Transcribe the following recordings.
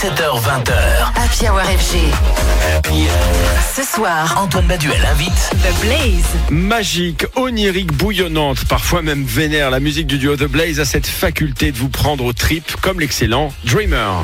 17h20h. Happy Hour FG. Ce soir, Antoine Baduel invite The Blaze. Magique, onirique, bouillonnante, parfois même vénère, la musique du duo The Blaze a cette faculté de vous prendre aux tripes comme l'excellent Dreamer.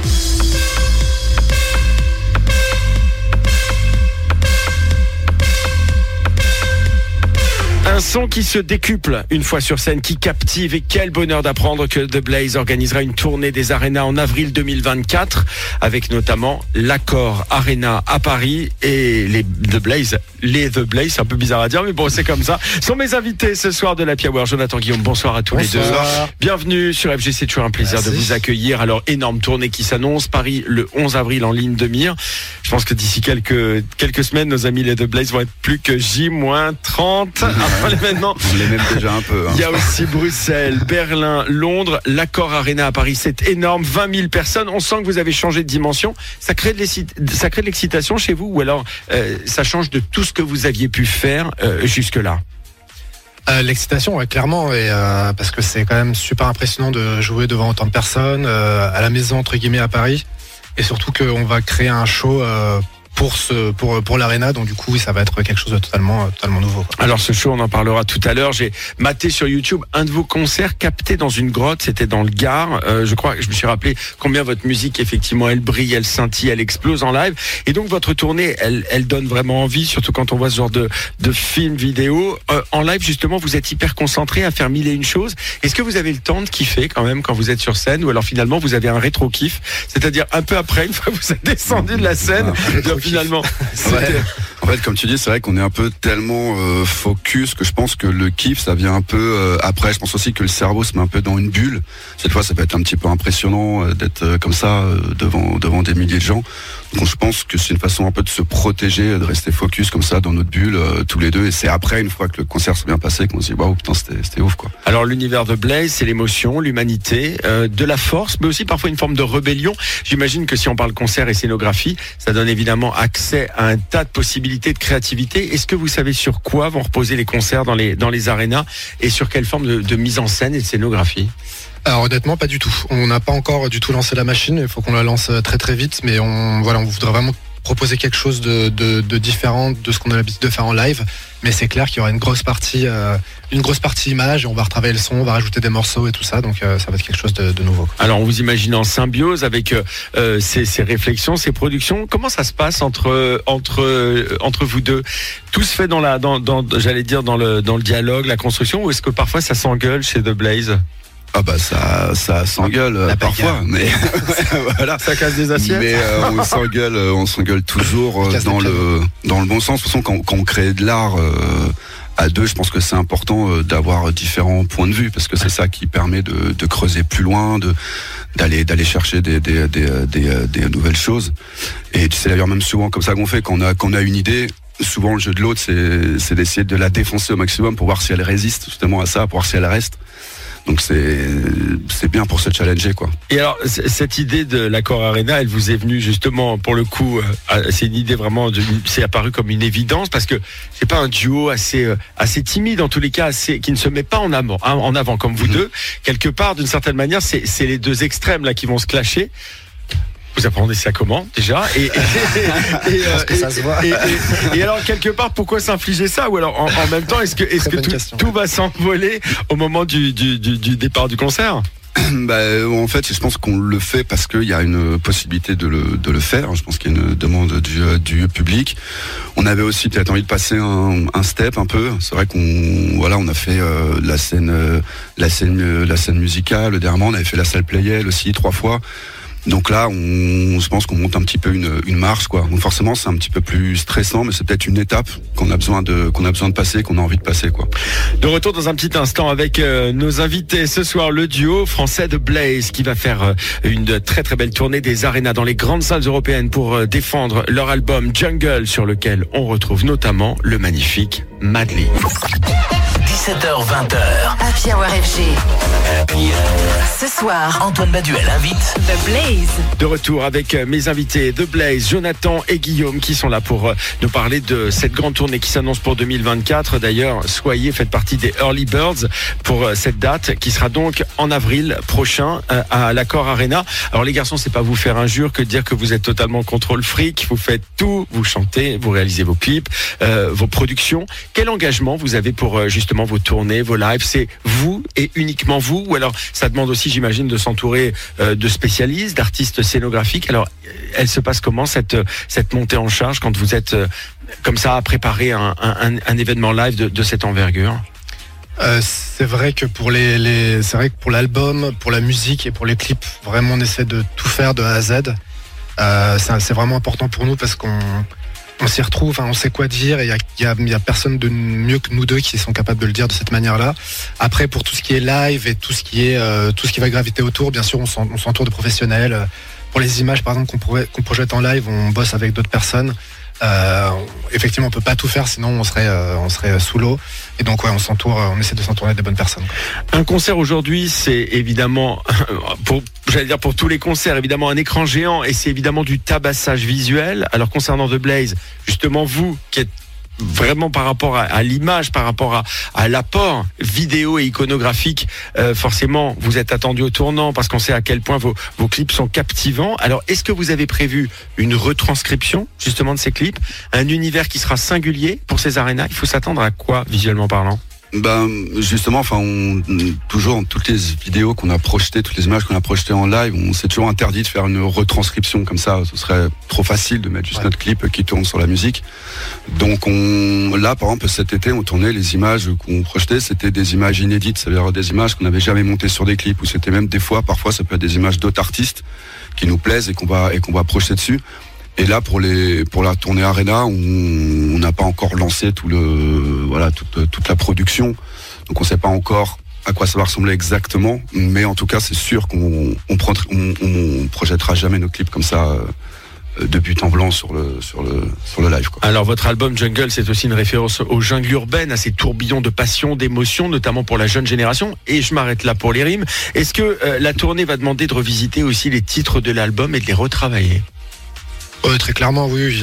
Un son qui se décuple une fois sur scène, qui captive et quel bonheur d'apprendre que The Blaze organisera une tournée des arénas en avril 2024 avec notamment l'accord Arena à Paris et les The Blaze, les The Blaze, c'est un peu bizarre à dire mais bon c'est comme ça, sont mes invités ce soir de la Hour. Jonathan Guillaume, bonsoir à tous les deux. Bienvenue sur FG, c'est toujours un plaisir de vous accueillir. Alors énorme tournée qui s'annonce, Paris le 11 avril en ligne de mire. Je pense que d'ici quelques, quelques semaines, nos amis les The Blaze vont être plus que J-30 après l'événement. On les même déjà un peu. hein. Il y a aussi Bruxelles, Berlin, Londres, l'Accord Arena à Paris. C'est énorme, 20 000 personnes. On sent que vous avez changé de dimension. Ça crée de l'exci- ça crée de l'excitation chez vous ou alors euh, ça change de tout ce que vous aviez pu faire euh, jusque-là? Euh, L'excitation, ouais, clairement, et, euh, parce que c'est quand même super impressionnant de jouer devant autant de personnes, euh, à la maison, entre guillemets, à Paris. Et surtout qu'on va créer un show euh, pour, ce, pour, pour l'arena, donc du coup, oui, ça va être quelque chose de totalement, totalement nouveau. quoi. Alors ce show, on en parlera tout à l'heure. J'ai maté sur YouTube un de vos concerts capté dans une grotte. C'était dans le Gard. Euh, je crois que je me suis rappelé combien votre musique, effectivement, elle brille, elle scintille, elle explose en live. Et donc votre tournée, elle, elle donne vraiment envie, surtout quand on voit ce genre de, de film vidéo. Euh, en live, justement, vous êtes hyper concentré à faire mille et une choses. Est-ce que vous avez le temps de kiffer quand même quand vous êtes sur scène? Ou alors finalement vous avez un rétro kiff, c'est-à-dire un peu après, une fois que vous êtes descendu de la scène, rétro-kiff. Finalement. En fait, comme tu dis, c'est vrai qu'on est un peu tellement euh, focus que je pense que le kiff, ça vient un peu euh, après. Je pense aussi que le cerveau se met un peu dans une bulle. Cette fois, ça peut être un petit peu impressionnant euh, d'être comme ça devant devant des milliers de gens. Donc, je pense que c'est une façon un peu de se protéger, de rester focus comme ça dans notre bulle tous les deux. Et c'est après, une fois que le concert s'est bien passé, qu'on se dit waouh, putain, c'était ouf quoi. Alors l'univers de Blaze, c'est l'émotion, l'humanité, de la force, mais aussi parfois une forme de rébellion. J'imagine que si on parle concert et scénographie, ça donne évidemment accès à un tas de possibilités de créativité. Est-ce que vous savez sur quoi vont reposer les concerts dans les dans les arénas et sur quelle forme de, mise en scène et de scénographie? Alors honnêtement, pas du tout. On n'a pas encore du tout lancé la machine. Il faut qu'on la lance euh, très très vite, mais on voilà, on voudrait vraiment proposer quelque chose de, différent de ce qu'on a l'habitude de faire en live. Mais c'est clair qu'il y aura une grosse partie, euh, une grosse partie image. Et on va retravailler le son, on va rajouter des morceaux et tout ça. Donc euh, ça va être quelque chose de, nouveau. Alors on vous imagine en symbiose avec euh, ces, réflexions, ces productions. Comment ça se passe entre entre entre vous deux? Tout se fait dans la dans, j'allais dire dans le dans le dialogue, la construction, ou est-ce que parfois ça s'engueule chez The Blaze? Ah bah ça ça s'engueule euh, parfois, mais voilà. Ça casse des assiettes Mais euh, on s'engueule, euh, on s'engueule toujours euh, dans le dans le bon sens. De toute façon, quand, quand on crée de l'art à deux, je pense que c'est important d'avoir différents points de vue parce que c'est ça qui permet de, de creuser plus loin, de d'aller d'aller chercher des des, des, des, des nouvelles choses. Et c'est d'ailleurs même souvent comme ça qu'on fait quand on a quand on a une idée. Souvent, le jeu de l'autre, c'est d'essayer de la défoncer au maximum pour voir si elle résiste justement à ça, pour voir si elle reste. Donc c'est bien pour se challenger quoi. Et alors, cette idée de l'accord Arena, elle vous est venue justement, pour le coup, euh, à- c'est une idée vraiment, c'est apparu comme une évidence parce que c'est pas un duo assez euh, assez timide en tous les cas, assez, qui ne se met pas en avant, hein, en avant comme vous Mhm. deux. Quelque part, d'une certaine manière, c'est c'est les deux extrêmes là qui vont se clasher. Vous apprenez ça comment déjà et, alors quelque part pourquoi s'infliger ça ou alors en, en même temps est-ce que tout, va s'envoler au moment du, du, du, du départ du concert? Bah, euh, en fait, je pense qu'on le fait parce qu'il y a une possibilité de le, de le faire. Je pense qu'il y a une demande du, du public. On avait aussi peut-être envie de passer un, un step un peu. C'est vrai qu'on voilà, on a fait euh, la scène, euh, la scène, euh, la scène musicale. Dernièrement, on avait fait la salle Playel aussi trois fois. Donc là, on, je pense qu'on monte un petit peu une, une marche, quoi. Donc forcément, c'est un petit peu plus stressant, mais c'est peut-être une étape qu'on a besoin de, qu'on a besoin de passer, qu'on a envie de passer, quoi. De retour dans un petit instant avec euh, nos invités ce soir, le duo français de Blaze qui va faire euh, une très très belle tournée des arénas dans les grandes salles européennes pour euh, défendre leur album Jungle sur lequel on retrouve notamment le magnifique Madly. 17h20h. Happy Hour FG. Ce soir, Antoine Baduel invite The Blaze. De retour avec euh, mes invités The Blaze, Jonathan et Guillaume qui sont là pour euh, nous parler de cette grande tournée qui s'annonce pour 2024. D'ailleurs, soyez, faites partie des Early Birds pour euh, cette date qui sera donc en avril prochain à l'Accord Arena. Alors les garçons, c'est pas vous faire injure que de dire que vous êtes totalement contrôle fric. Vous faites tout, vous chantez, vous réalisez vos clips, vos productions. Quel engagement vous avez pour vos tournées, vos lives C'est vous et uniquement vous Ou alors ça demande aussi, j'imagine, de s'entourer de spécialistes, d'artistes scénographiques. Alors, elle se passe comment cette, cette montée en charge quand vous êtes euh, comme ça à préparer un, événement live de, cette envergure? Euh, c'est vrai que pour les, c'est vrai que pour l'album, pour la musique et pour les clips, vraiment on essaie de tout faire de A à Z. Euh, c'est vraiment important pour nous parce qu'on on s'y retrouve, on sait quoi dire et il n'y a, personne de mieux que nous deux qui sont capables de le dire de cette manière-là. Après, pour tout ce qui est live et tout ce qui est tout ce qui va graviter autour, bien sûr, on s'entoure de professionnels. Pour les images, par exemple, qu'on projette en live, on bosse avec d'autres personnes. Euh, effectivement, on peut pas tout faire, sinon on serait, euh, on serait sous l'eau. Et donc, ouais, on s'entoure, on essaie de s'entourer des bonnes personnes. Un concert aujourd'hui, c'est évidemment, pour, j'allais dire pour tous les concerts, évidemment un écran géant, et c'est évidemment du tabassage visuel. Alors concernant The Blaze, justement vous qui êtes vraiment par rapport à, l'image, par rapport à, l'apport vidéo et iconographique, euh, forcément, vous êtes attendu au tournant parce qu'on sait à quel point vos, vos clips sont captivants. Alors, est-ce que vous avez prévu une retranscription justement de ces clips, un univers qui sera singulier pour ces arénas? Il faut s'attendre à quoi visuellement parlant? Ben justement, enfin, on, toujours toutes les vidéos qu'on a projetées, toutes les images qu'on a projetées en live, on s'est toujours interdit de faire une retranscription comme ça. Ce serait trop facile de mettre juste notre clip qui tourne sur la musique. Donc on, là, par exemple, cet été, on tournait les images qu'on projetait, c'était des images inédites, c'est-à-dire des images qu'on n'avait jamais montées sur des clips, ou c'était même des fois, parfois, ça peut être des images d'autres artistes qui nous plaisent et qu'on va et qu'on va projeter dessus. Et là, pour la tournée Arena, on n'a pas encore lancé toute, la production, donc on ne sait pas encore à quoi ça va ressembler exactement. Mais en tout cas, c'est sûr qu'on on, on, projettera jamais nos clips comme ça. Euh, de but en blanc sur le live. Alors votre album Jungle, c'est aussi une référence aux jungles urbaines, à ces tourbillons de passion, d'émotion, notamment pour la jeune génération. Et je m'arrête là pour les rimes. Est-ce que euh, la tournée va demander de revisiter aussi les titres de l'album et de les retravailler? Très clairement, oui.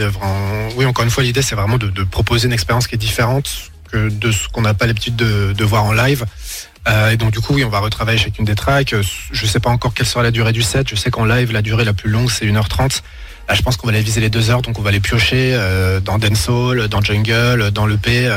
Oui, encore une fois, l'idée, c'est vraiment de, proposer une expérience qui est différente de ce qu'on n'a pas l'habitude de, voir en live. Euh, et donc, du coup, oui, on va retravailler chacune des tracks. Je ne sais pas encore quelle sera la durée du set. Je sais qu'en live, la durée la plus longue, c'est 1h30. Là, je pense qu'on va aller viser les 2 heures, donc on va les piocher euh, dans Dancehall, dans Jungle, dans l'EP.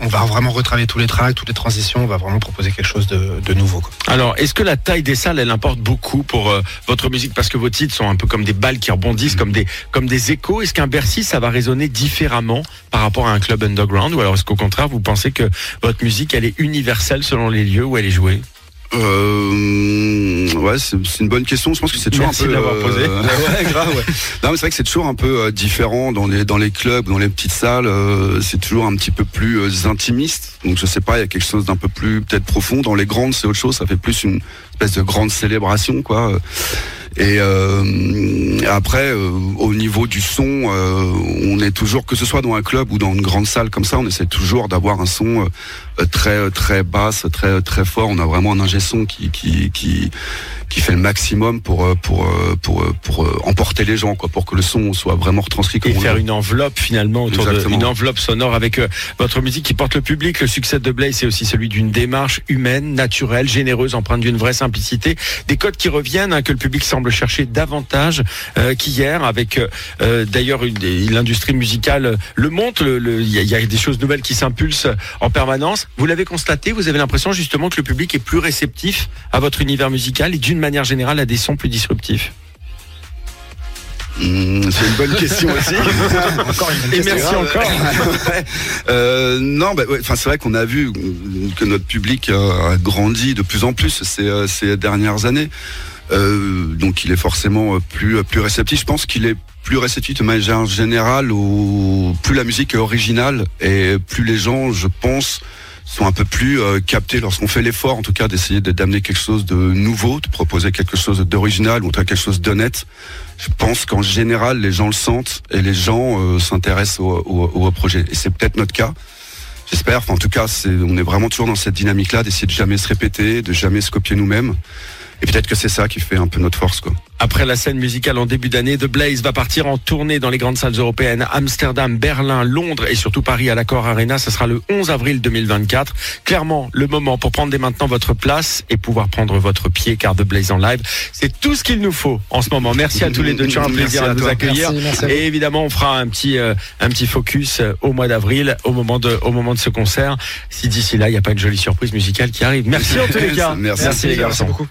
On va vraiment retravailler tous les tracks, toutes les transitions, on va vraiment proposer quelque chose de, nouveau. Alors, est-ce que la taille des salles, elle importe beaucoup pour euh, votre musique? Parce que vos titres sont un peu comme des balles qui rebondissent, comme des, comme des échos. Est-ce qu'un Bercy, ça va résonner différemment par rapport à un club underground? Ou alors est-ce qu'au contraire, vous pensez que votre musique, elle est universelle selon les lieux où elle est jouée? Euh, ouais, c'est une bonne question. Je pense que c'est toujours un peu. Euh, posé. ouais, grave. Ouais. Non, mais c'est vrai que c'est toujours un peu euh, différent dans les dans les clubs, dans les petites salles. Euh, c'est toujours un petit peu plus euh, intimiste. Donc je sais pas, il y a quelque chose d'un peu plus peut-être profond. Dans les grandes, c'est autre chose. Ça fait plus une espèce de grande célébration, quoi. Et euh, après, euh, au niveau du son, euh, on est toujours, que ce soit dans un club ou dans une grande salle comme ça, on essaie toujours d'avoir un son très très basse, très très fort. On a vraiment un ingé son qui qui qui qui fait le maximum pour pour pour pour, emporter les gens, quoi, pour que le son soit vraiment retranscrit. Comme Et faire une enveloppe finalement autour de une enveloppe sonore avec votre musique qui porte le public. Le succès de Blaze, c'est aussi celui d'une démarche humaine, naturelle, généreuse, empreinte d'une vraie simplicité. Des codes qui reviennent, hein, que le public semble chercher davantage euh, qu'hier, avec euh, euh, d'ailleurs l'industrie musicale le montre. Il y, a des choses nouvelles qui s'impulsent en permanence. Vous l'avez constaté, vous avez l'impression justement que le public est plus réceptif à votre univers musical et d'une manière générale à des sons plus disruptifs. Hmm, c'est une bonne question aussi. encore une Et merci encore. non, bah, c'est vrai qu'on a vu que notre public a grandi de plus en plus ces, ces dernières années. Euh, donc il est forcément plus plus réceptif. Je pense qu'il est plus réceptif de manière générale ou plus la musique est originale et plus les gens, je pense, sont un peu plus euh, captés lorsqu'on fait l'effort, en tout cas, d'essayer d'amener quelque chose de nouveau, de proposer quelque chose d'original ou en tout cas quelque chose d'honnête. Je pense qu'en général, les gens le sentent et les gens euh, s'intéressent au, au, projet. Et c'est peut-être notre cas. J'espère. En tout cas, on est vraiment toujours dans cette dynamique-là d'essayer de jamais se répéter, de jamais se copier nous-mêmes. Et peut-être que c'est ça qui fait un peu notre force, quoi. Après la scène musicale en début d'année, The Blaze va partir en tournée dans les grandes salles européennes, Amsterdam, Berlin, Londres et surtout Paris à l'Accord Arena. Ce sera le 11 avril 2024. Clairement, le moment pour prendre dès maintenant votre place et pouvoir prendre votre pied car The Blaze en live, c'est tout ce qu'il nous faut en ce moment. Merci à tous les deux. Tu as un plaisir à, vous accueillir. et évidemment, on fera un petit, euh, un petit focus euh, au mois d'avril, au moment de, au moment de ce concert. Si d'ici là, il n'y a pas une jolie surprise musicale qui arrive. Merci en tous les cas. Merci, les garçons. beaucoup.